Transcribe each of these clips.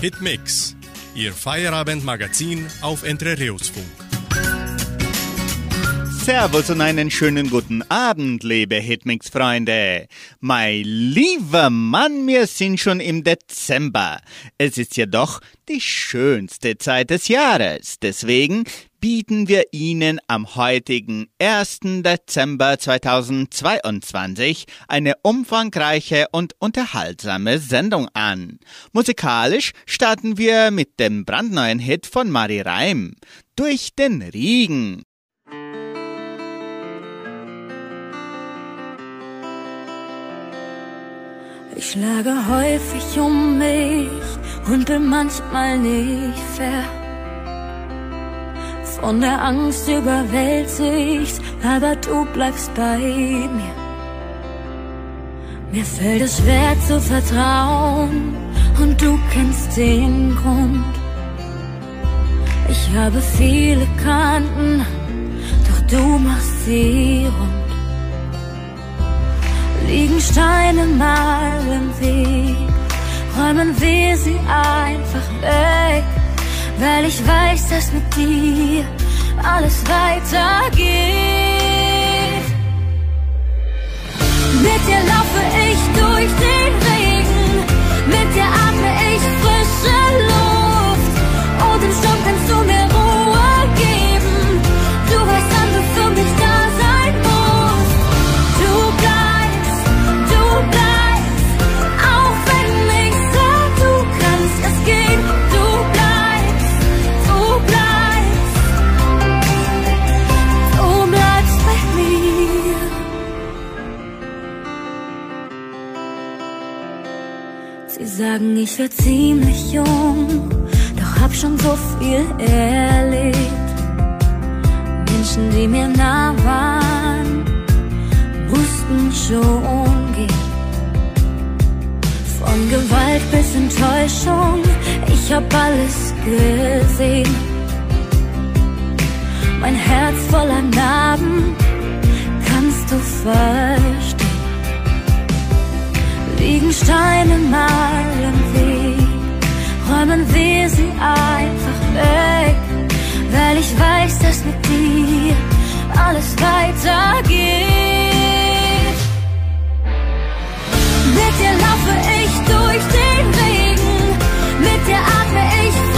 Hitmix, Ihr Feierabendmagazin auf Entre Rios Funk. Servus und einen schönen guten Abend, liebe Hitmix-Freunde. Mein lieber Mann, wir sind schon im Dezember. Es ist ja doch die schönste Zeit des Jahres. Deswegen bieten wir Ihnen am heutigen 1. Dezember 2022 eine umfangreiche und unterhaltsame Sendung an. Musikalisch starten wir mit dem brandneuen Hit von Marie Reim, Durch den Regen. Ich schlage häufig um mich und bin manchmal nicht fair. Von der Angst überwältigt, aber du bleibst bei mir. Mir fällt es schwer zu vertrauen und du kennst den Grund. Ich habe viele Kanten, doch du machst sie rund liegen Steine mal im Weg, räumen wir sie einfach weg, weil ich weiß, dass mit dir alles weitergeht. Mit dir laufe ich durch den sagen, ich wär ziemlich jung, doch hab schon so viel erlebt. Menschen, die mir nah waren, mussten schon gehen. Von Gewalt bis Enttäuschung, ich hab alles gesehen. Mein Herz voller Narben, kannst du verstehen liegen Steine mal im Weg, räumen wir sie einfach weg, weil ich weiß, dass mit dir alles weitergeht. Mit dir laufe ich durch den Regen, mit dir atme ich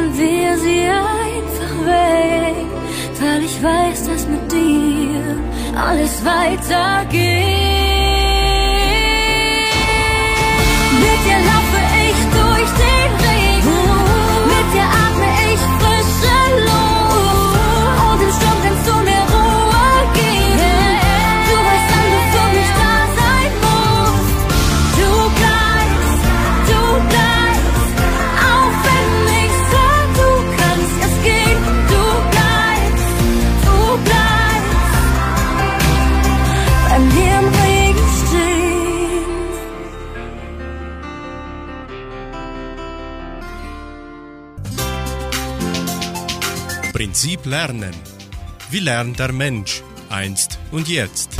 räumen wir sie einfach weg, weil ich weiß, dass mit dir alles weitergeht. Prinzip Lernen. Wie lernt der Mensch einst und jetzt?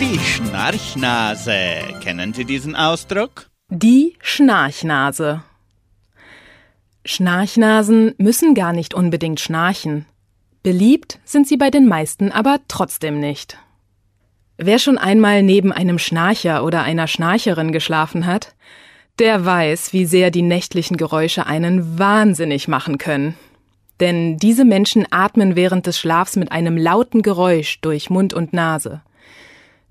Die Schnarchnase. Kennen Sie diesen Ausdruck? Die Schnarchnase. Schnarchnasen müssen gar nicht unbedingt schnarchen. Beliebt sind sie bei den meisten aber trotzdem nicht. Wer schon einmal neben einem Schnarcher oder einer Schnarcherin geschlafen hat, der weiß, wie sehr die nächtlichen Geräusche einen wahnsinnig machen können. Denn diese Menschen atmen während des Schlafs mit einem lauten Geräusch durch Mund und Nase.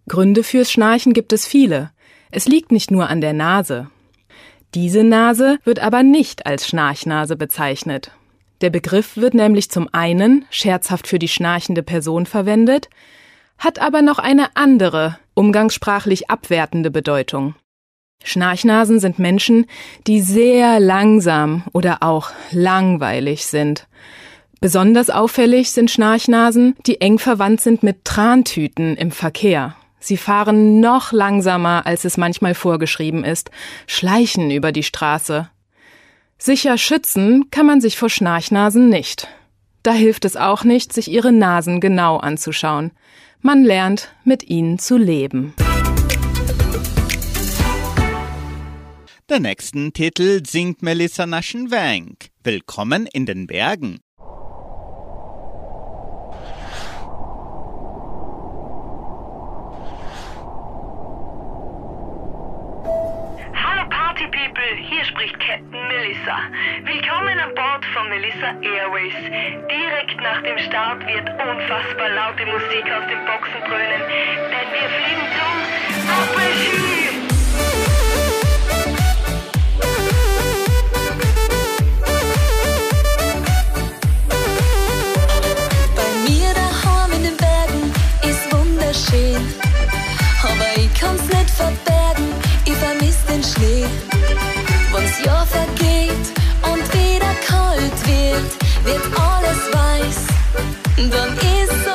Gründe fürs Schnarchen gibt es viele. Es liegt nicht nur an der Nase. Diese Nase wird aber nicht als Schnarchnase bezeichnet. Der Begriff wird nämlich zum einen scherzhaft für die schnarchende Person verwendet, hat aber noch eine andere, umgangssprachlich abwertende Bedeutung. Schnarchnasen sind Menschen, die sehr langsam oder auch langweilig sind. Besonders auffällig sind Schnarchnasen, die eng verwandt sind mit Trantüten im Verkehr. Sie fahren noch langsamer, als es manchmal vorgeschrieben ist, schleichen über die Straße. Sicher schützen kann man sich vor Schnarchnasen nicht. Da hilft es auch nicht, sich ihre Nasen genau anzuschauen. Man lernt, mit ihnen zu leben. Den nächsten Titel singt Melissa Naschenwank. Willkommen in den Bergen. Hallo Party People, hier spricht Captain Melissa. Willkommen an Bord von Melissa Airways. Direkt nach dem Start wird unfassbar laute Musik aus den Boxen dröhnen, denn wir fliegen zum Après-Ski. Aber ich kann's nicht verbergen, ich vermiss den Schnee. Wenn's Jahr vergeht und wieder kalt wird, wird alles weiß. Dann ist soweit.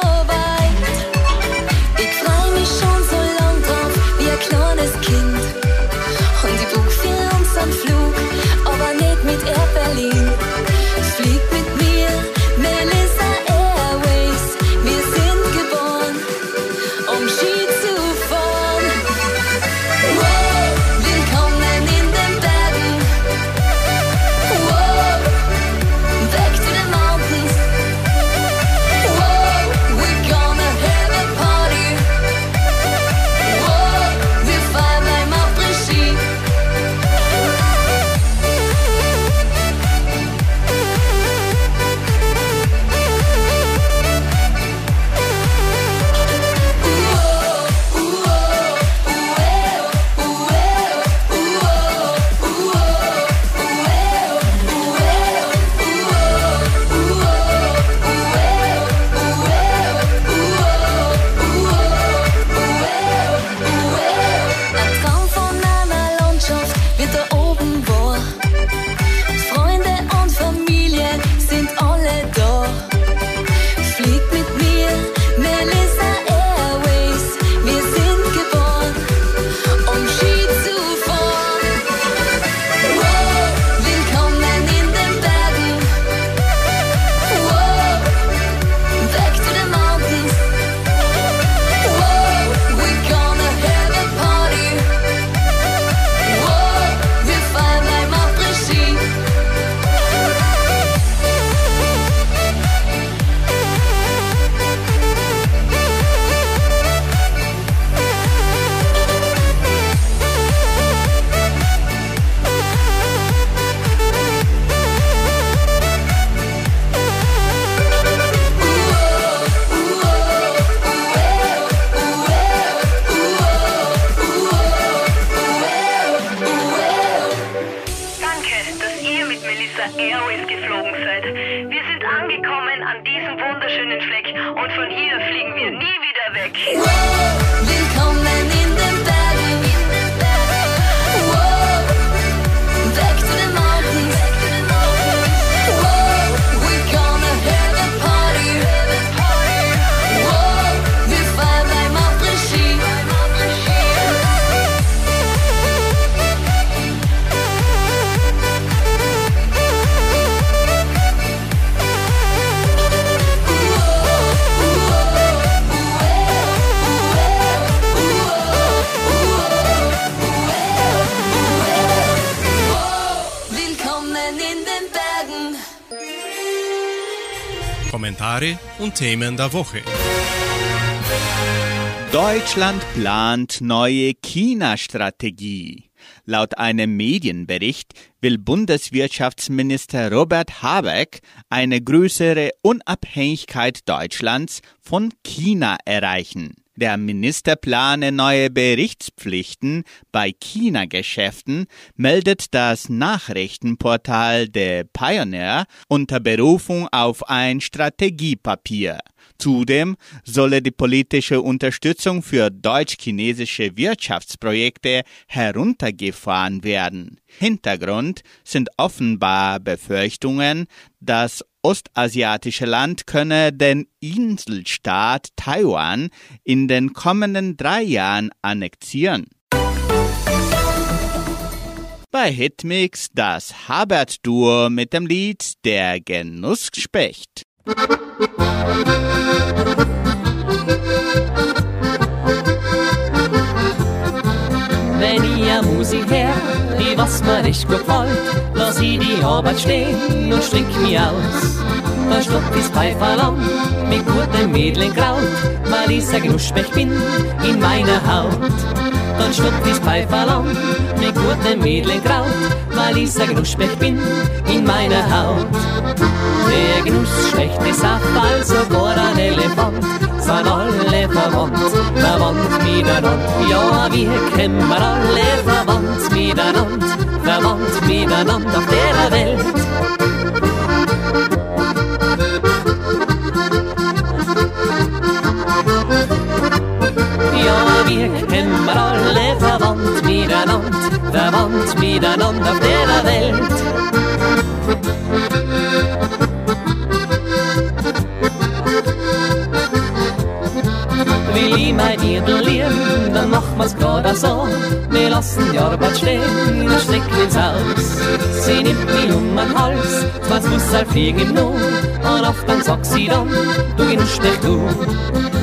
Kommentare und Themen der Woche. Deutschland plant neue China-Strategie. Laut einem Medienbericht will Bundeswirtschaftsminister Robert Habeck eine größere Unabhängigkeit Deutschlands von China erreichen. Der Minister plane neue Berichtspflichten bei China-Geschäften, meldet das Nachrichtenportal The Pioneer unter Berufung auf ein Strategiepapier. Zudem solle die politische Unterstützung für deutsch-chinesische Wirtschaftsprojekte heruntergefahren werden. Hintergrund sind offenbar Befürchtungen, das ostasiatische Land könne den Inselstaat Taiwan in den kommenden drei Jahren annektieren. Bei Hitmix das Habert-Duo mit dem Lied Der Genussspecht. Wenn eine Musik her, die was mir nicht gefällt, lass ich die Arbeit stehen und strick mich aus. Da stopf ich's Pfeiferl mit gutem Mädlenkraut, weil ich ein Knuspech bin in meiner Haut. Dann stopf ich's Pfeiferl mit gutem Mädlenkraut, weil ich ein Knuspech bin in meiner Haut. Der Genuss schlecht ist auf Fall sogar ein Elefant, sind alle verwandt, verwandt miteinander. Ja, wir kennen alle verwandt miteinander, verwandt miteinander auf der Welt. Wir kennen alle verwandt miteinander, verwandt miteinander auf der Welt. Dann machen wir's gerade so. Wir lassen die Arbeit stehen, wir stecken ins Haus. Sie nimmt mich um den Hals, zwei Fussel fliegen im. Und oft dann sagt sie dann, du genusch dich du.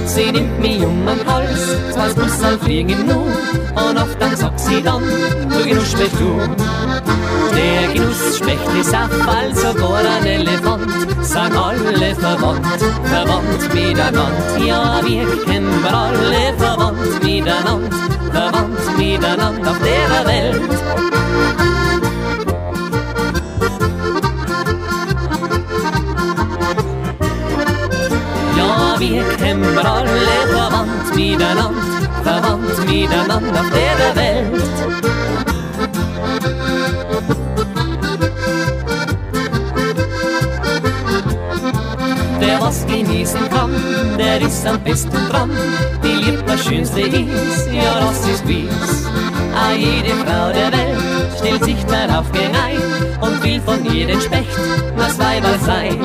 Sie nimmt mich um den Hals, zwei Fussel fliegen im. Und oft dann sagt sie dann, du genusch mich du. Der Genussspecht ist auf Fall sogar ein Elefant, sind alle verwandt, verwandt miteinander. Ja, wir kennen alle verwandt miteinander, verwandt miteinander auf der Welt. Wir kennen alle verwandt miteinander, verwandt miteinander auf der Welt. Der was genießen kann, der ist am besten dran. Die liebt das Schönste ist, ja das ist wie's. Ah, jede Frau der Welt stellt sich darauf gerein und will von jedem Specht das Weiberl sein.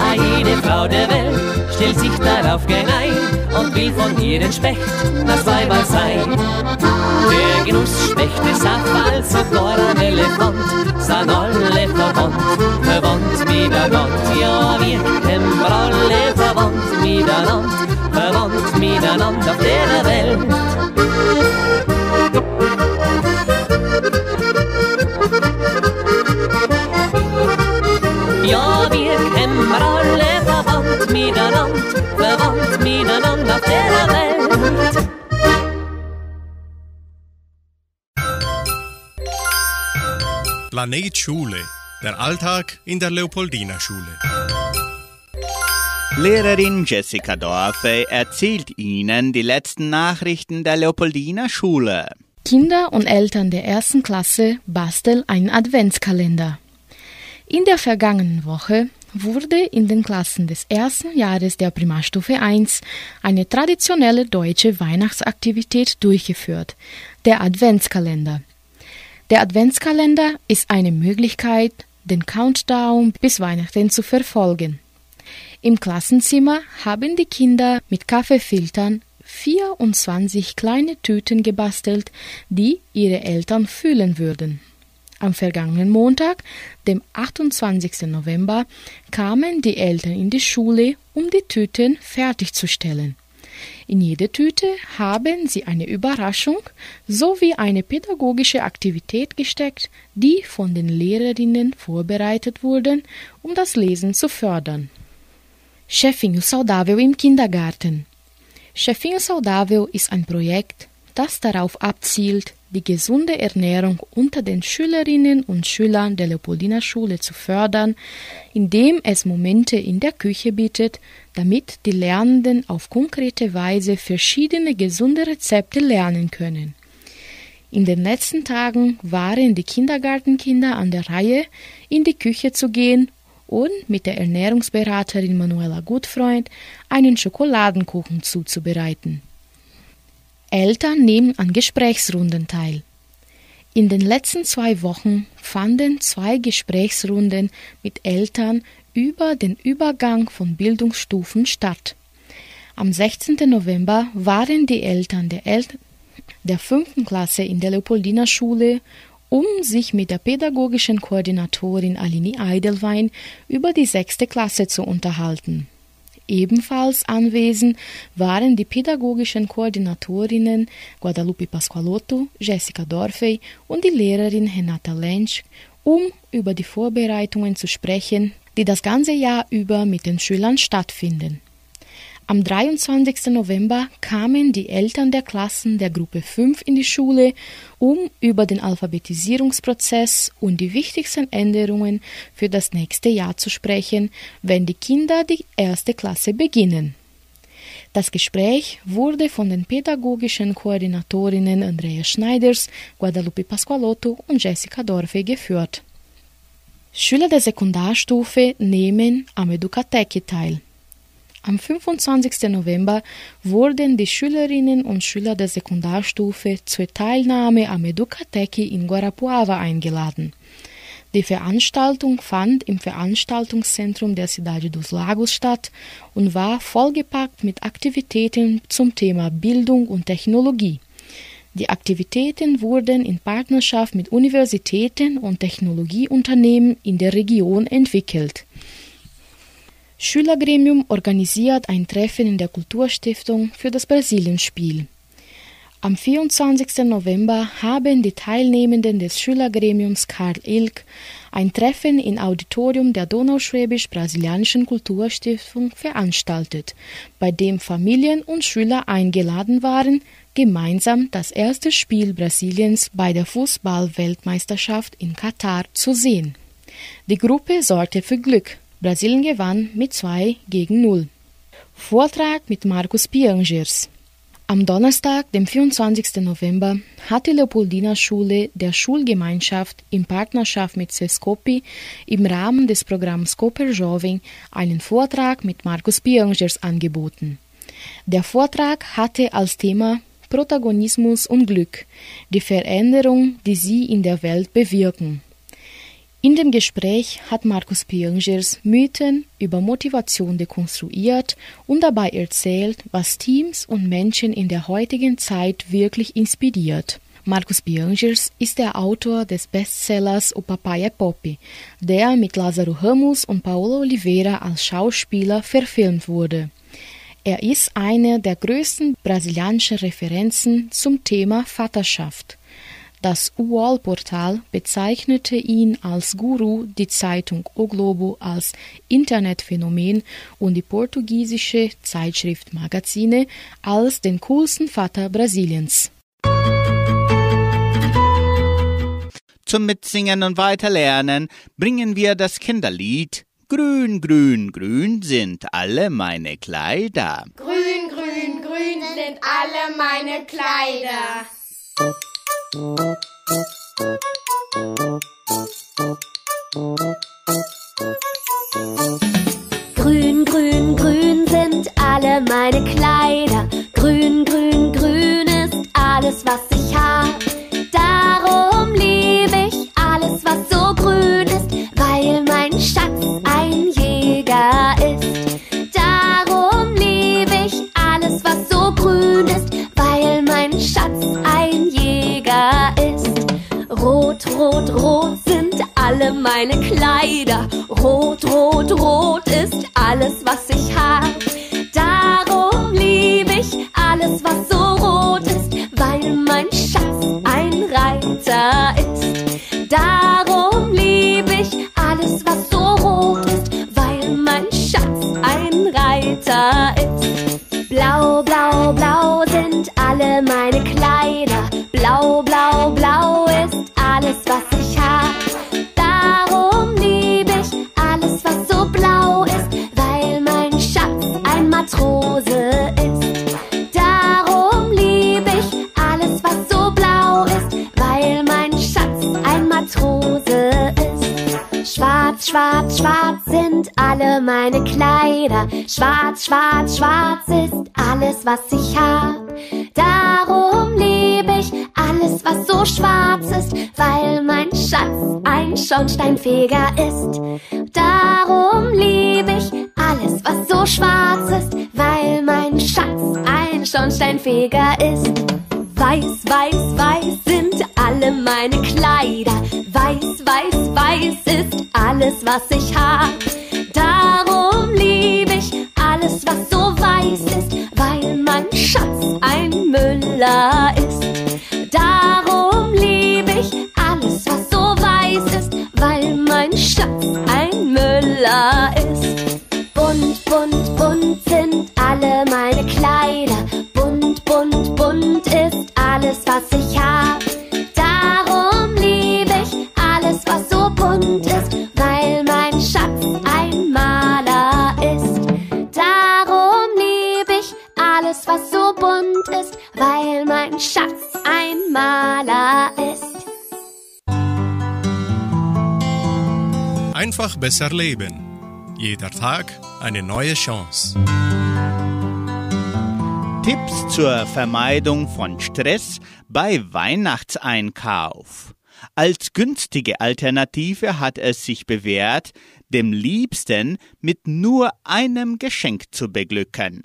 Ah, jede Frau der Welt stellt sich darauf gerein und will von jedem Specht das Weiberl sein. Der Genussspecht ist auf sogar ein Elefant, sind alle verwandt, verwandt miteinander. Ja, wir kennen alle verwandt miteinander, verwandt miteinander auf der Welt. Ja, wir kennen alle verwandt miteinander, verwandt miteinander auf der Welt. Planet Schule. Der Alltag in der Leopoldina Schule. Lehrerin Jessica Dorfe erzählt Ihnen die letzten Nachrichten der Leopoldina Schule. Kinder und Eltern der ersten Klasse basteln einen Adventskalender. In der vergangenen Woche wurde in den Klassen des ersten Jahres der Primarstufe 1 eine traditionelle deutsche Weihnachtsaktivität durchgeführt, der Adventskalender. Der Adventskalender ist eine Möglichkeit, den Countdown bis Weihnachten zu verfolgen. Im Klassenzimmer haben die Kinder mit Kaffeefiltern 24 kleine Tüten gebastelt, die ihre Eltern füllen würden. Am vergangenen Montag, dem 28. November, kamen die Eltern in die Schule, um die Tüten fertigzustellen. In jede Tüte haben sie eine Überraschung sowie eine pädagogische Aktivität gesteckt, die von den Lehrerinnen vorbereitet wurden, um das Lesen zu fördern. Chefinho Saudável im Kindergarten. Chefinho Saudável ist ein Projekt, das darauf abzielt, die gesunde Ernährung unter den Schülerinnen und Schülern der Leopoldiner Schule zu fördern, indem es Momente in der Küche bietet, damit die Lernenden auf konkrete Weise verschiedene gesunde Rezepte lernen können. In den letzten Tagen waren die Kindergartenkinder an der Reihe, in die Küche zu gehen und mit der Ernährungsberaterin Manuela Gutfreund einen Schokoladenkuchen zuzubereiten. Eltern nehmen an Gesprächsrunden teil. In den letzten zwei Wochen fanden zwei Gesprächsrunden mit Eltern über den Übergang von Bildungsstufen statt. Am 16. November waren die Eltern der, El der fünften Klasse in der Leopoldina Schule, um sich mit der pädagogischen Koordinatorin Alini Eidelwein über die sechste Klasse zu unterhalten. Ebenfalls anwesend waren die pädagogischen Koordinatorinnen Guadalupe Pasqualotto, Jessica Dorfey und die Lehrerin Renata Lensch, um über die Vorbereitungen zu sprechen, die das ganze Jahr über mit den Schülern stattfinden. Am 23. November kamen die Eltern der Klassen der Gruppe 5 in die Schule, um über den Alphabetisierungsprozess und die wichtigsten Änderungen für das nächste Jahr zu sprechen, wenn die Kinder die erste Klasse beginnen. Das Gespräch wurde von den pädagogischen Koordinatorinnen Andrea Schneiders, Guadalupe Pasqualotto und Jessica Dorfe geführt. Schüler der Sekundarstufe nehmen am Educateki teil. Am 25. November wurden die Schülerinnen und Schüler der Sekundarstufe zur Teilnahme am Educateki in Guarapuava eingeladen. Die Veranstaltung fand im Veranstaltungszentrum der Cidade dos Lagos statt und war vollgepackt mit Aktivitäten zum Thema Bildung und Technologie. Die Aktivitäten wurden in Partnerschaft mit Universitäten und Technologieunternehmen in der Region entwickelt. Schülergremium organisiert ein Treffen in der Kulturstiftung für das Brasilienspiel. Am 24. November haben die Teilnehmenden des Schülergremiums Karl Ilk ein Treffen im Auditorium der Donauschwäbisch-Brasilianischen Kulturstiftung veranstaltet, bei dem Familien und Schüler eingeladen waren, gemeinsam das erste Spiel Brasiliens bei der Fußball-Weltmeisterschaft in Katar zu sehen. Die Gruppe sorgte für Glück, Brasilien gewann mit 2 gegen 0. Vortrag mit Markus Piangers. Am Donnerstag, dem 24. November, hat die Leopoldina Schule der Schulgemeinschaft in Partnerschaft mit Sescopi im Rahmen des Programms Scoper Jovem einen Vortrag mit Markus Piangers angeboten. Der Vortrag hatte als Thema Protagonismus und Glück, die Veränderung, die sie in der Welt bewirken. In dem Gespräch hat Markus Piangers Mythen über Motivation dekonstruiert und dabei erzählt, was Teams und Menschen in der heutigen Zeit wirklich inspiriert. Markus Piangers ist der Autor des Bestsellers O Papaya Poppy, der mit Lázaro Ramos und Paulo Oliveira als Schauspieler verfilmt wurde. Er ist eine der größten brasilianischen Referenzen zum Thema Vaterschaft. Das UOL-Portal bezeichnete ihn als Guru, die Zeitung O Globo als Internetphänomen und die portugiesische Zeitschrift Magazine als den coolsten Vater Brasiliens. Zum Mitsingen und Weiterlernen bringen wir das Kinderlied Grün, grün, grün sind alle meine Kleider. Grün, grün, grün sind alle meine Kleider. Grün, grün, grün sind alle meine Kleider. Schwarz, schwarz, schwarz ist alles, was ich hab. Darum liebe ich alles, was so schwarz ist, weil mein Schatz ein Schornsteinfeger ist. Ein Müller ist. Bunt, bunt, bunt sind alle meine Einfach besser leben. Jeder Tag eine neue Chance. Tipps zur Vermeidung von Stress bei Weihnachtseinkauf. Als günstige Alternative hat es sich bewährt, dem Liebsten mit nur einem Geschenk zu beglücken.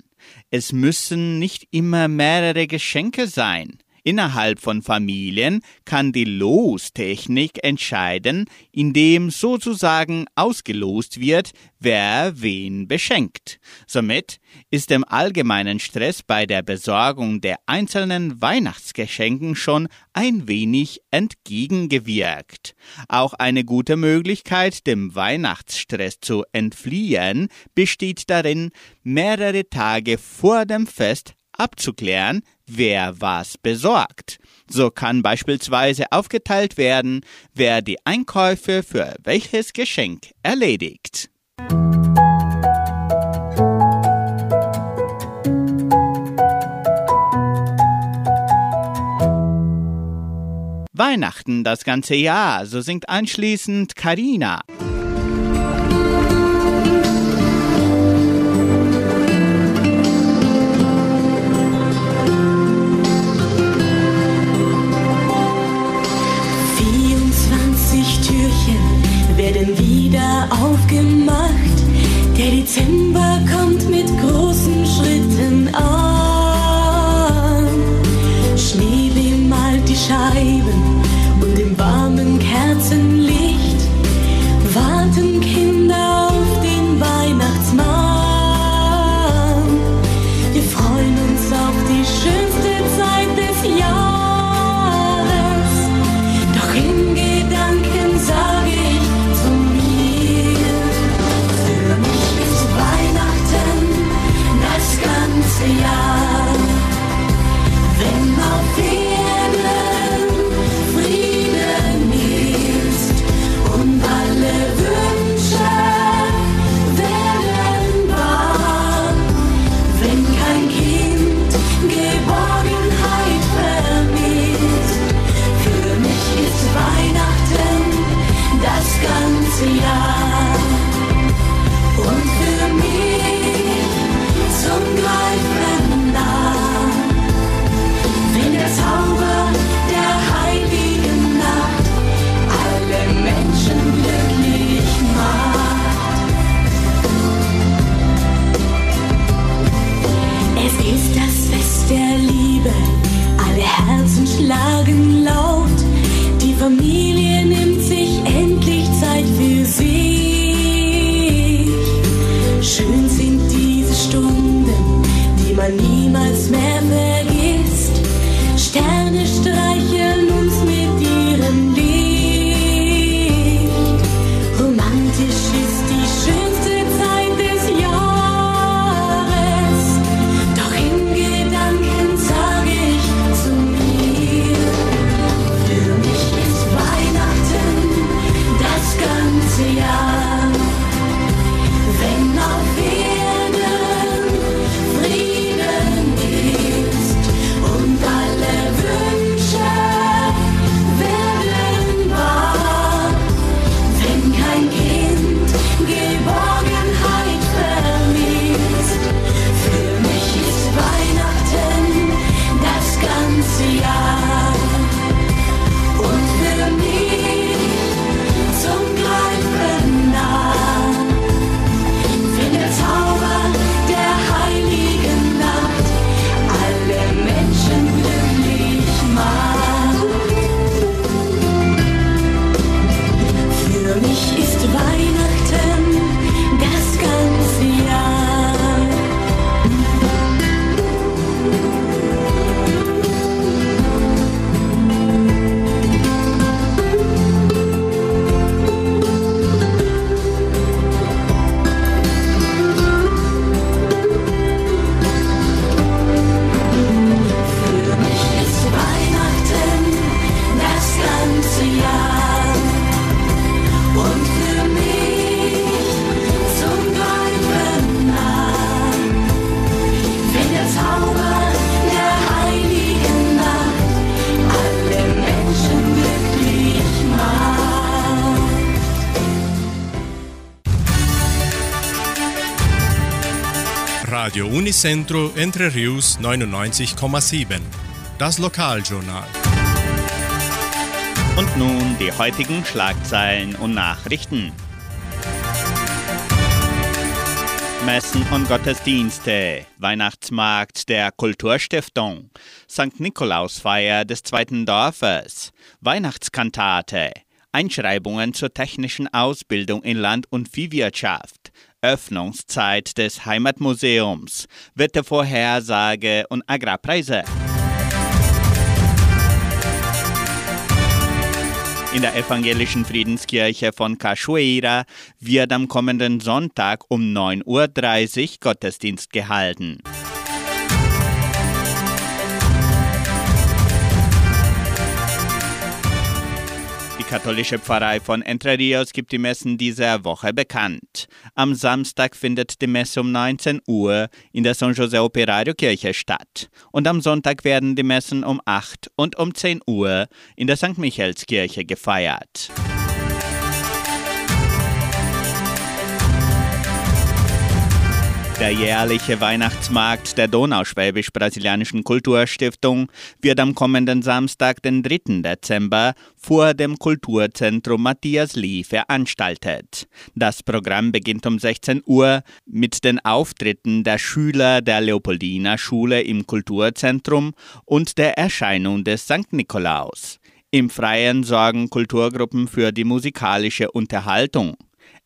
Es müssen nicht immer mehrere Geschenke sein. Innerhalb von Familien kann die Lostechnik entscheiden, indem sozusagen ausgelost wird, wer wen beschenkt. Somit ist dem allgemeinen Stress bei der Besorgung der einzelnen Weihnachtsgeschenken schon ein wenig entgegengewirkt. Auch eine gute Möglichkeit, dem Weihnachtsstress zu entfliehen, besteht darin, mehrere Tage vor dem Fest abzuklären, wer was besorgt. So kann beispielsweise aufgeteilt werden, wer die Einkäufe für welches Geschenk erledigt. Weihnachten das ganze Jahr, so singt anschließend Karina. Aufgemacht. Der Dezember kommt mit großen Unicentro Entre Rius 99,7. Das Lokaljournal. Und nun die heutigen Schlagzeilen und Nachrichten. Messen und Gottesdienste, Weihnachtsmarkt der Kulturstiftung, St. Nikolausfeier des zweiten Dorfes, Weihnachtskantate, Einschreibungen zur technischen Ausbildung in Land- und Viehwirtschaft, Öffnungszeit des Heimatmuseums, Wettervorhersage und Agrarpreise. In der evangelischen Friedenskirche von Cachoeira wird am kommenden Sonntag um 9.30 Uhr Gottesdienst gehalten. Katholische Pfarrei von Entre Rios gibt die Messen dieser Woche bekannt. Am Samstag findet die Messe um 19 Uhr in der San José Operario Kirche statt. Und am Sonntag werden die Messen um 8 und um 10 Uhr in der St. Michaelskirche gefeiert. Der jährliche Weihnachtsmarkt der Donauschwäbisch-Brasilianischen Kulturstiftung wird am kommenden Samstag, den 3. Dezember, vor dem Kulturzentrum Matthias Lee veranstaltet. Das Programm beginnt um 16 Uhr mit den Auftritten der Schüler der Leopoldina Schule im Kulturzentrum und der Erscheinung des St. Nikolaus. Im Freien sorgen Kulturgruppen für die musikalische Unterhaltung.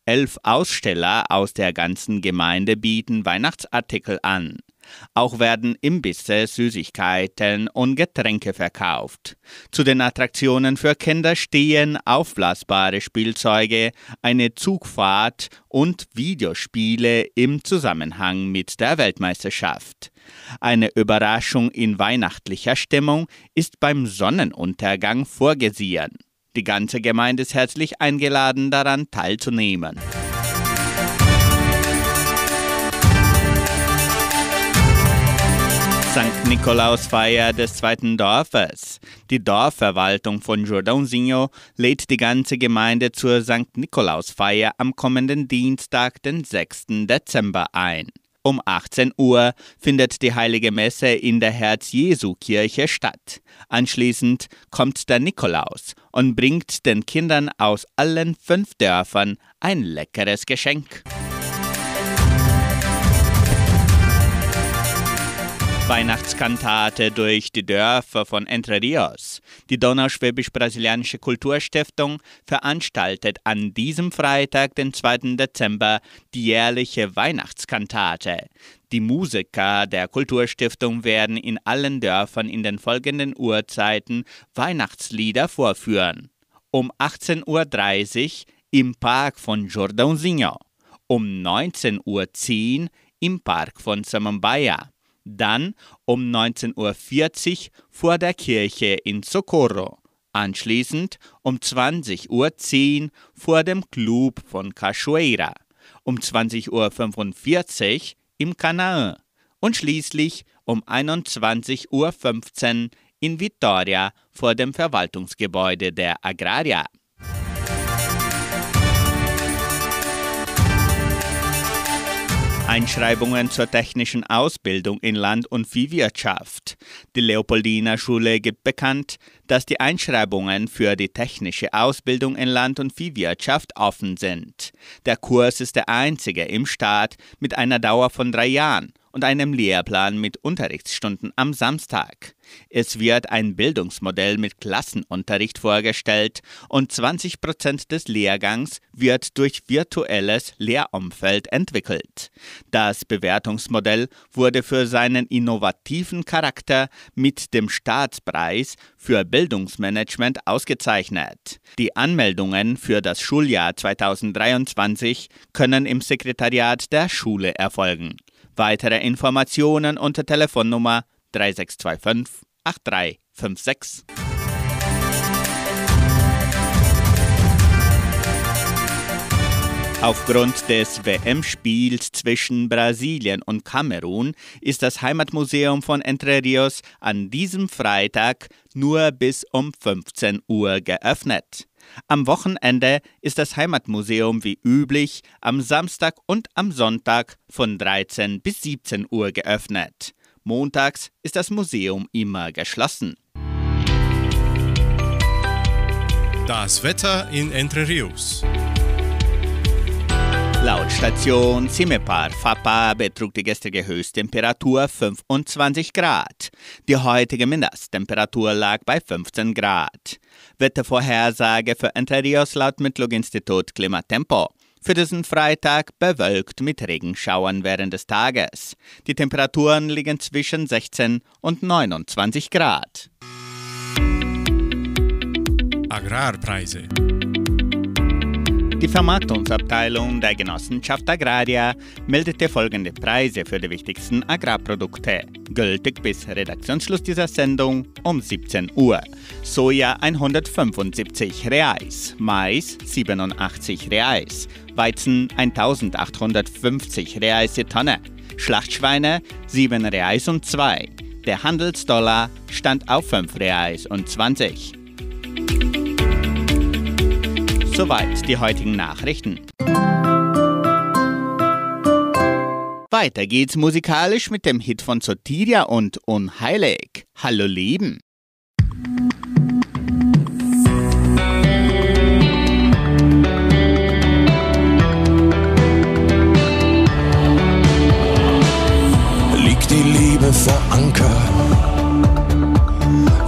Elf Aussteller aus der ganzen Gemeinde bieten Weihnachtsartikel an. Auch werden Imbisse, Süßigkeiten und Getränke verkauft. Zu den Attraktionen für Kinder stehen aufblasbare Spielzeuge, eine Zugfahrt und Videospiele im Zusammenhang mit der Weltmeisterschaft. Eine Überraschung in weihnachtlicher Stimmung ist beim Sonnenuntergang vorgesehen. Die ganze Gemeinde ist herzlich eingeladen, daran teilzunehmen. St. Nikolausfeier des zweiten Dorfes. Die Dorfverwaltung von Jordãozinho lädt die ganze Gemeinde zur St. Nikolausfeier am kommenden Dienstag, den 6. Dezember ein. Um 18 Uhr findet die heilige Messe in der Herz-Jesu-Kirche statt. Anschließend kommt der Nikolaus und bringt den Kindern aus allen fünf Dörfern ein leckeres Geschenk. Weihnachtskantate durch die Dörfer von Entre Rios. Die Donauschwäbisch-Brasilianische Kulturstiftung veranstaltet an diesem Freitag, den 2. Dezember, die jährliche Weihnachtskantate. Die Musiker der Kulturstiftung werden in allen Dörfern in den folgenden Uhrzeiten Weihnachtslieder vorführen. Um 18.30 Uhr im Park von Jordãozinho, um 19.10 Uhr im Park von Samambaia dann um 19.40 Uhr vor der Kirche in Socorro, anschließend um 20.10 Uhr vor dem Club von Cachoeira, um 20.45 Uhr im Canaan und schließlich um 21.15 Uhr in Vitoria vor dem Verwaltungsgebäude der Agraria. Einschreibungen zur technischen Ausbildung in Land- und Viehwirtschaft. Die Leopoldina Schule gibt bekannt, dass die Einschreibungen für die technische Ausbildung in Land- und Viehwirtschaft offen sind. Der Kurs ist der einzige im Staat mit einer Dauer von drei Jahren und einem Lehrplan mit Unterrichtsstunden am Samstag. Es wird ein Bildungsmodell mit Klassenunterricht vorgestellt und 20 Prozent des Lehrgangs wird durch virtuelles Lehrumfeld entwickelt. Das Bewertungsmodell wurde für seinen innovativen Charakter mit dem Staatspreis für Bildungsmanagement ausgezeichnet. Die Anmeldungen für das Schuljahr 2023 können im Sekretariat der Schule erfolgen. Weitere Informationen unter Telefonnummer 3625 8356. Aufgrund des WM-Spiels zwischen Brasilien und Kamerun ist das Heimatmuseum von Entre Rios an diesem Freitag nur bis um 15 Uhr geöffnet. Am Wochenende ist das Heimatmuseum wie üblich am Samstag und am Sonntag von 13 bis 17 Uhr geöffnet. Montags ist das Museum immer geschlossen. Das Wetter in Entre Rios. Laut Station Simepar Fapa betrug die gestrige Höchsttemperatur 25 Grad. Die heutige Mindesttemperatur lag bei 15 Grad. Wettervorhersage für Entre laut Mittlung-Institut Klimatempo. Für diesen Freitag bewölkt mit Regenschauern während des Tages. Die Temperaturen liegen zwischen 16 und 29 Grad. Agrarpreise. Die Vermarktungsabteilung der Genossenschaft Agraria meldete folgende Preise für die wichtigsten Agrarprodukte, gültig bis Redaktionsschluss dieser Sendung um 17 Uhr. Soja 175 Reais, Mais 87 Reais, Weizen 1850 Reais die Tonne, Schlachtschweine 7 Reais und 2. Der Handelsdollar stand auf 5 Reais und 20. Soweit die heutigen Nachrichten. Weiter geht's musikalisch mit dem Hit von Sotiria und Unheilig. Hallo Leben. liegt die Liebe vor Anker,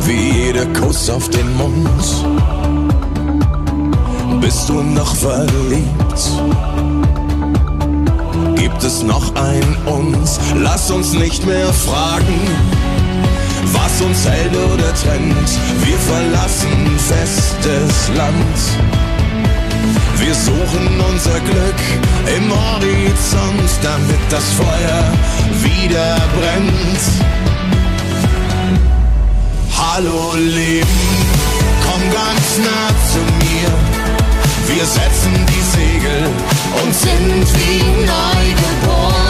wie jeder Kuss auf den Mund. Bist du noch verliebt? Gibt es noch ein uns? Lass uns nicht mehr fragen, was uns hält oder trennt. Wir verlassen festes Land. Wir suchen unser Glück im Horizont, damit das Feuer wieder brennt. Hallo Leben, komm ganz nah zu mir. Wir setzen die Segel und sind wie neu geboren.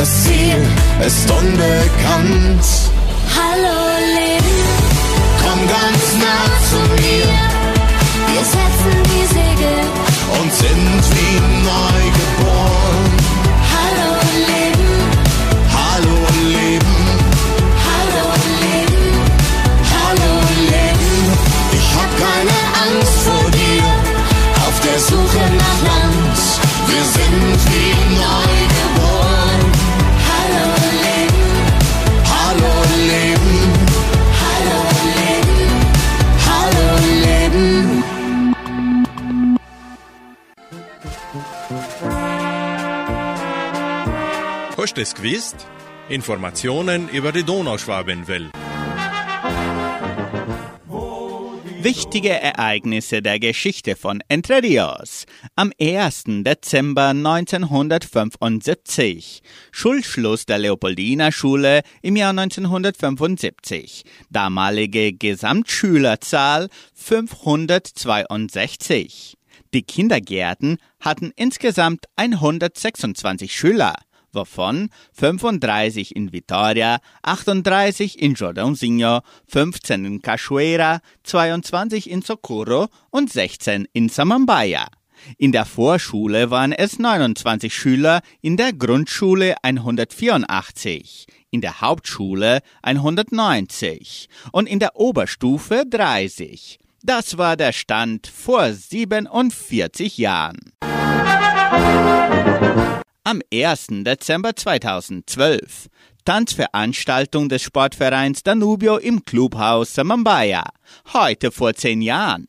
Das Ziel ist unbekannt. Hallo Leben, Komm ganz nah zu mir wir setzen die Segel. und sind wie neu geboren. Hast du es gewusst? Informationen über die Donauschwabenwelle. Wichtige Ereignisse der Geschichte von Entre Rios. Am 1. Dezember 1975. Schulschluss der Leopoldina Schule im Jahr 1975. Damalige Gesamtschülerzahl 562. Die Kindergärten hatten insgesamt 126 Schüler wovon 35 in Vitoria, 38 in Jordãozinho, 15 in Cachoeira, 22 in Socorro und 16 in Samambaia. In der Vorschule waren es 29 Schüler, in der Grundschule 184, in der Hauptschule 190 und in der Oberstufe 30. Das war der Stand vor 47 Jahren. Am 1. Dezember 2012 Tanzveranstaltung des Sportvereins Danubio im Clubhaus Samambaya. Heute vor zehn Jahren.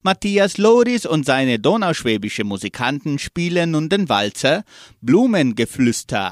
Matthias Loris und seine donauschwäbische Musikanten spielen nun den Walzer Blumengeflüster.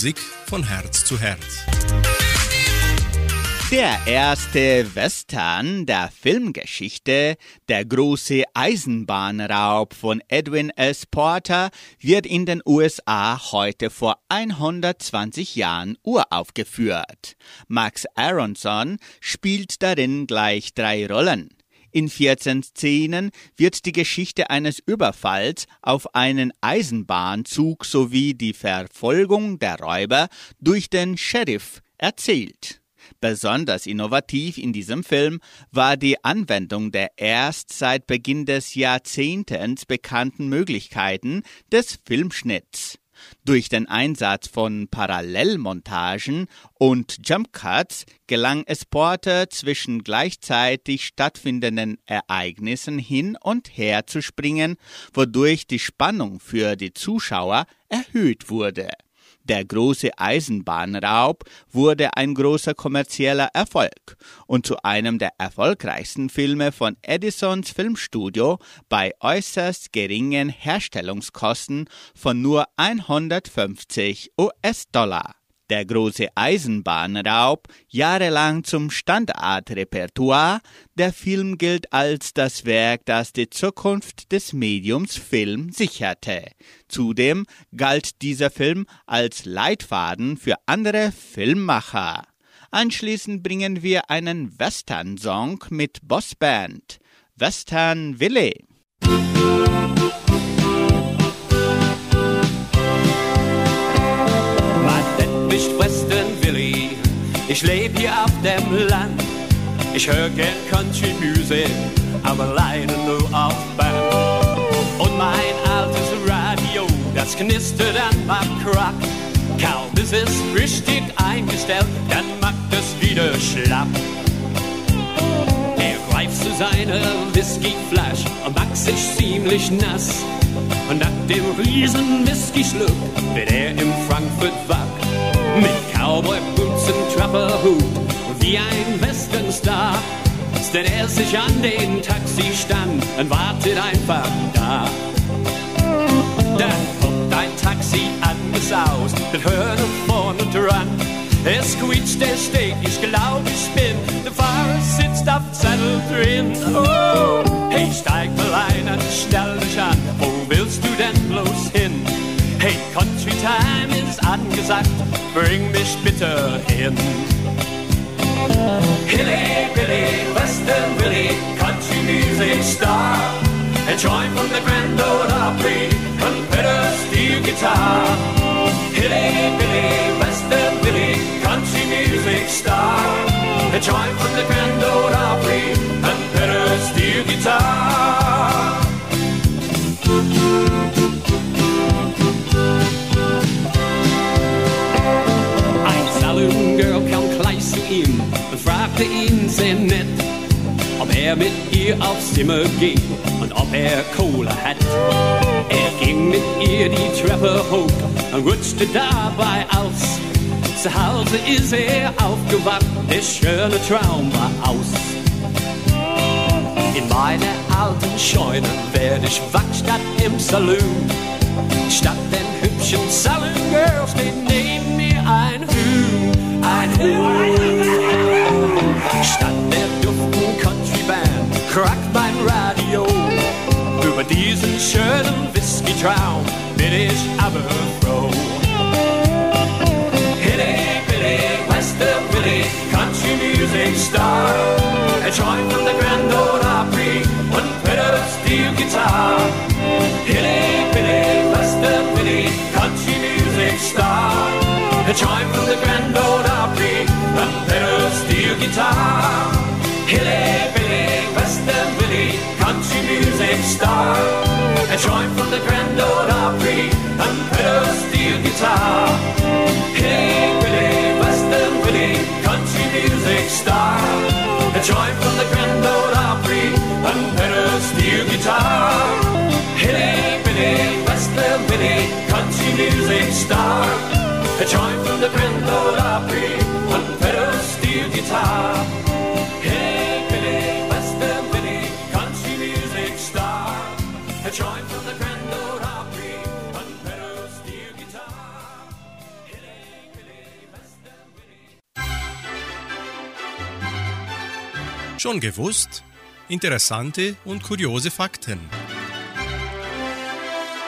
Musik von Herz zu Herz. Der erste Western der Filmgeschichte, der große Eisenbahnraub von Edwin S. Porter, wird in den USA heute vor 120 Jahren uraufgeführt. Max Aronson spielt darin gleich drei Rollen. In 14 Szenen wird die Geschichte eines Überfalls auf einen Eisenbahnzug sowie die Verfolgung der Räuber durch den Sheriff erzählt. Besonders innovativ in diesem Film war die Anwendung der erst seit Beginn des Jahrzehnts bekannten Möglichkeiten des Filmschnitts. Durch den Einsatz von Parallelmontagen und Jumpcuts gelang es Porter zwischen gleichzeitig stattfindenden Ereignissen hin und her zu springen, wodurch die Spannung für die Zuschauer erhöht wurde. Der große Eisenbahnraub wurde ein großer kommerzieller Erfolg. Und zu einem der erfolgreichsten Filme von Edisons Filmstudio bei äußerst geringen Herstellungskosten von nur 150 US-Dollar der große Eisenbahnraub jahrelang zum Standardrepertoire, der Film gilt als das Werk, das die Zukunft des Mediums Film sicherte. Zudem galt dieser Film als Leitfaden für andere Filmmacher. Anschließend bringen wir einen Western-Song mit Bossband. Western Willie. Nicht Western Willie. Ich lebe hier auf dem Land. Ich höre gern Country Music, aber leider nur auf Band. Und mein altes Radio, das knistert an meinem Krack. Kaum ist es richtig eingestellt, dann macht es wieder schlapp. Er greift zu seiner Whiskyflasche und macht sich ziemlich nass. Und nach dem riesen Whisky-Schluck wird er im Frankfurt wach. Mit Cowboy-Boots und Trapperhut, wie ein Westernstar. Stellt er sich an den Taxistand und wartet einfach da. Dann kommt ein Taxi angesaust, mit Hörner vorne dran. Es quietscht, der Steg, ich glaub, ich bin. Der Fahrer sitzt auf Sattel drin. Oh, hey, steig mal ein und stell dich an. Hey, Country Time ist angesagt, bring mich bitte hin. Hilly, Billy, Western Willie, Country Music Star. Joint from the Grand Ole Opry, and better steel guitar. Hilly, Billy, Western Willie, Country Music Star. Joint from the Grand Ole Opry, and better steel guitar. Er mit ihr aufs Zimmer geht und ob er Cola hat. Er ging mit ihr die Treppe hoch und rutschte dabei aus. Zu Hause ist er aufgewacht, der schöne Traum war aus. In meiner alten Scheune werd ich wach statt im Saloon. Statt den hübschen Saloon Girl steht neben mir ein Huhn, ein Huhn. Statt der duften Country Mein Radio. Über diesen schönen Whisky-Traum bin ich aber froh. Hilly, Billy, Western Billy, Country Music Star. A joint from the Grand Ole Opry und better steel guitar. Hilly, Billy, Western Billy, Country Music Star. A joint from the Grand Ole Opry and better steel guitar. Hilly, Music Star. A joint from the Grand Ole Opry and better steel guitar. Hilly, Billy, Western Billy, Country Music Star. A joint from the Grand Ole Opry and better steel guitar. Hilly, Billy, Western Billy, Country Music Star. A joint from the Grand Ole Opry and better steel guitar. Schon gewusst? Interessante und kuriose Fakten.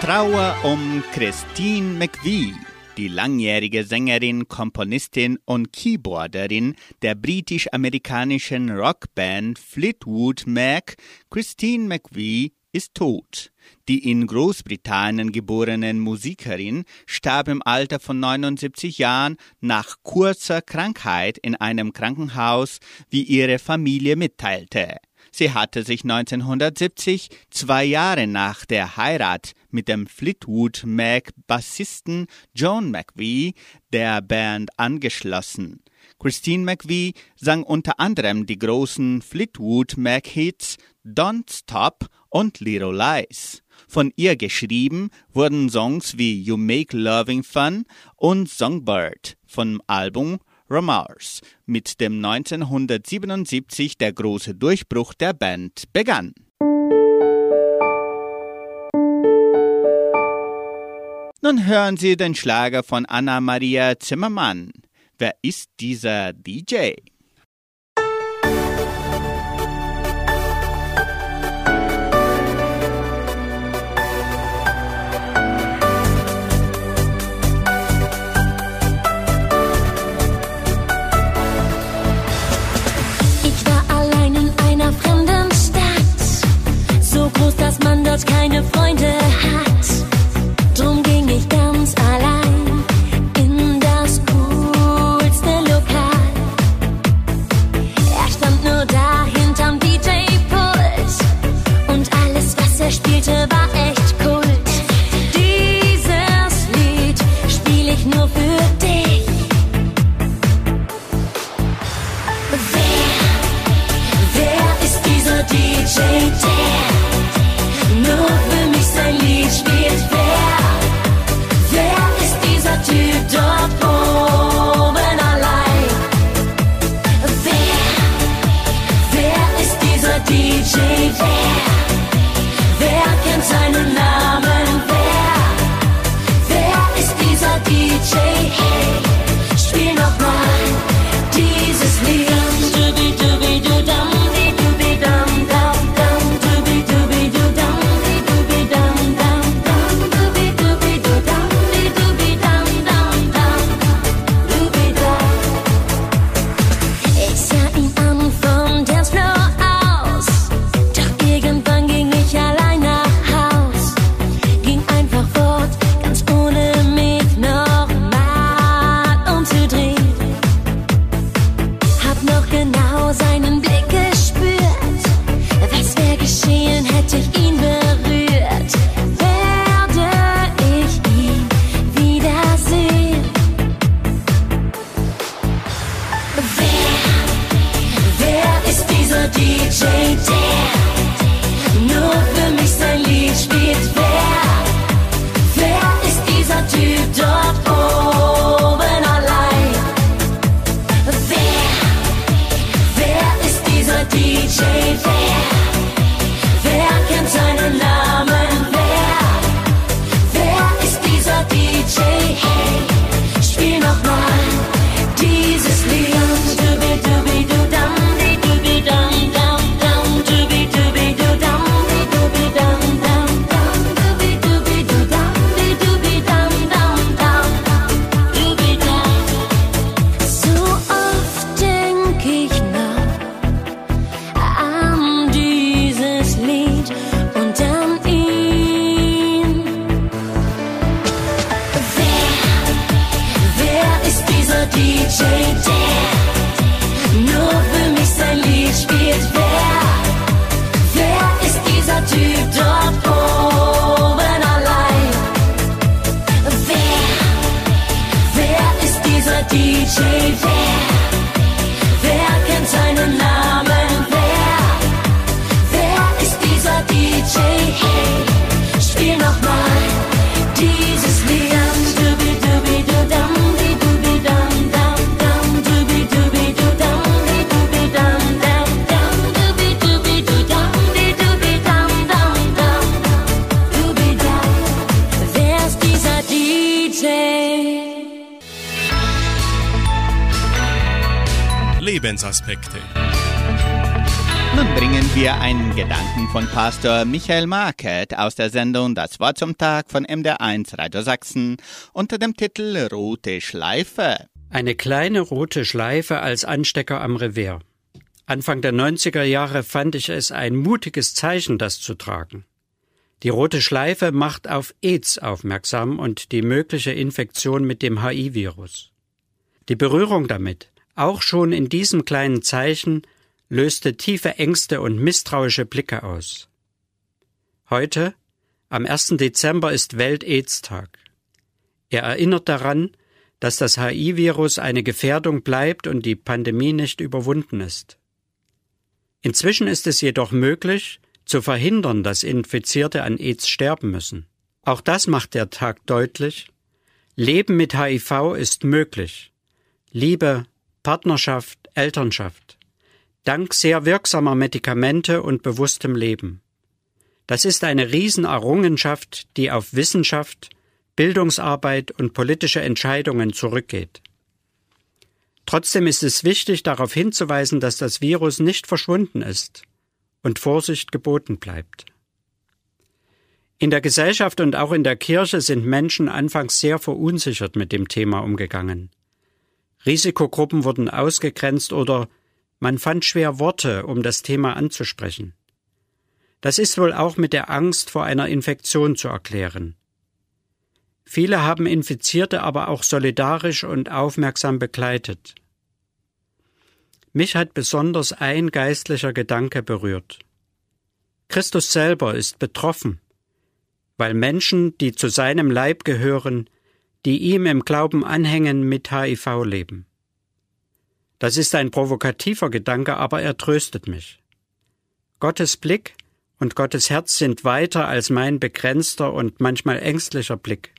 Trauer um Christine McVie, die langjährige Sängerin, Komponistin und Keyboarderin der britisch-amerikanischen Rockband Fleetwood Mac. Christine McVie ist tot. Die in Großbritannien geborene Musikerin starb im Alter von 79 Jahren nach kurzer Krankheit in einem Krankenhaus, wie ihre Familie mitteilte. Sie hatte sich 1970, zwei Jahre nach der Heirat, mit dem Fleetwood Mac-Bassisten John McVie der Band angeschlossen. Christine McVie sang unter anderem die großen Fleetwood Mac-Hits Don't Stop und Little Lies. Von ihr geschrieben wurden Songs wie You Make Loving Fun und Songbird vom Album Romars, mit dem 1977 der große Durchbruch der Band begann. Nun hören Sie den Schlager von Anna Maria Zimmermann. Wer ist dieser DJ? clouds kind of find a high von Pastor Michael Market aus der Sendung Das Wort zum Tag von MDR1 Radio Sachsen unter dem Titel Rote Schleife. Eine kleine rote Schleife als Anstecker am Revier. Anfang der 90er Jahre fand ich es ein mutiges Zeichen, das zu tragen. Die rote Schleife macht auf AIDS aufmerksam und die mögliche Infektion mit dem HIV-Virus. Die Berührung damit, auch schon in diesem kleinen Zeichen, löste tiefe Ängste und misstrauische Blicke aus. Heute, am 1. Dezember, ist Welt-Aids-Tag. Er erinnert daran, dass das HIV-Virus eine Gefährdung bleibt und die Pandemie nicht überwunden ist. Inzwischen ist es jedoch möglich, zu verhindern, dass Infizierte an AIDS sterben müssen. Auch das macht der Tag deutlich. Leben mit HIV ist möglich. Liebe, Partnerschaft, Elternschaft dank sehr wirksamer Medikamente und bewusstem Leben. Das ist eine Riesenerrungenschaft, die auf Wissenschaft, Bildungsarbeit und politische Entscheidungen zurückgeht. Trotzdem ist es wichtig, darauf hinzuweisen, dass das Virus nicht verschwunden ist und Vorsicht geboten bleibt. In der Gesellschaft und auch in der Kirche sind Menschen anfangs sehr verunsichert mit dem Thema umgegangen. Risikogruppen wurden ausgegrenzt oder man fand schwer Worte, um das Thema anzusprechen. Das ist wohl auch mit der Angst vor einer Infektion zu erklären. Viele haben Infizierte aber auch solidarisch und aufmerksam begleitet. Mich hat besonders ein geistlicher Gedanke berührt. Christus selber ist betroffen, weil Menschen, die zu seinem Leib gehören, die ihm im Glauben anhängen, mit HIV leben. Das ist ein provokativer Gedanke, aber er tröstet mich. Gottes Blick und Gottes Herz sind weiter als mein begrenzter und manchmal ängstlicher Blick.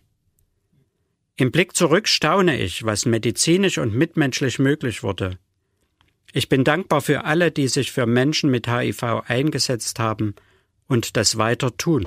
Im Blick zurück staune ich, was medizinisch und mitmenschlich möglich wurde. Ich bin dankbar für alle, die sich für Menschen mit HIV eingesetzt haben und das weiter tun.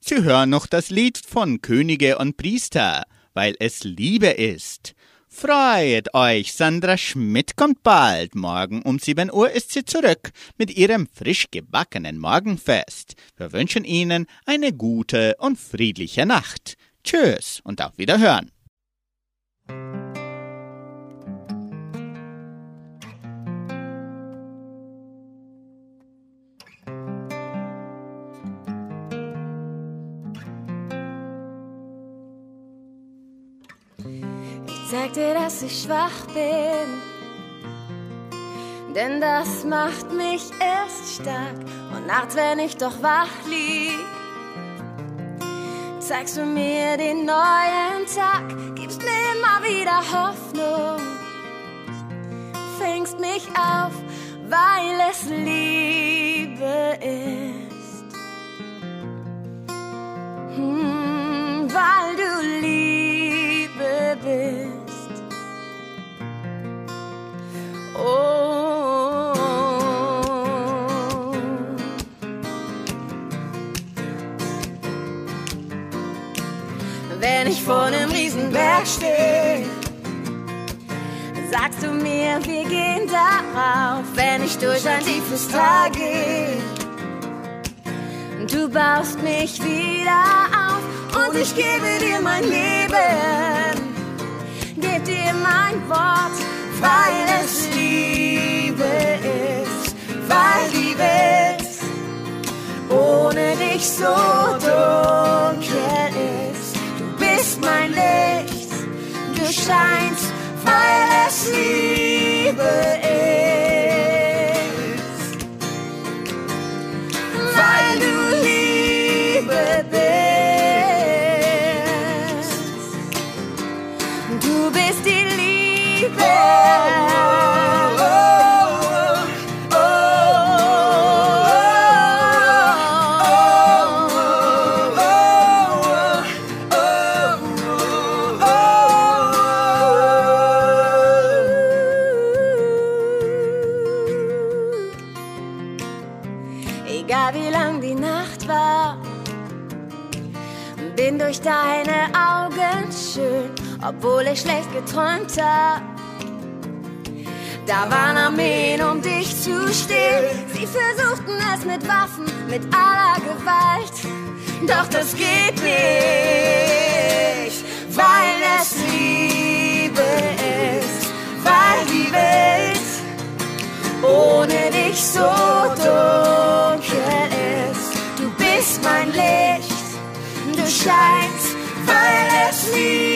Sie hören noch das Lied von Könige und Priester, weil es Liebe ist. Freut euch, Sandra Schmidt kommt bald. Morgen um 7 Uhr ist sie zurück mit ihrem frisch gebackenen Morgenfest. Wir wünschen Ihnen eine gute und friedliche Nacht. Tschüss und auf Wiederhören. Dir, dass ich schwach bin, denn das macht mich erst stark. Und nachts, wenn ich doch wach lieg, zeigst du mir den neuen Tag, gibst mir immer wieder Hoffnung, fängst mich auf, weil es Liebe ist. Ich vor einem Riesenberg stehe, sagst du mir, wir gehen darauf. Wenn ich durch ein tiefes Tal gehe, du baust mich wieder auf und ich gebe dir mein Leben, geb dir mein Wort weil es Liebe ist, weil die Welt ohne dich so dunkel ist. Mein Licht, du scheinst, weil es Liebe ist, ich schlecht geträumt hab. Da waren Armeen, um dich zu stehlen. Sie versuchten es mit Waffen, mit aller Gewalt. Doch das geht nicht, weil es Liebe ist, weil die Welt ohne dich so dunkel ist. Du bist mein Licht, du scheinst, weil es Liebe ist.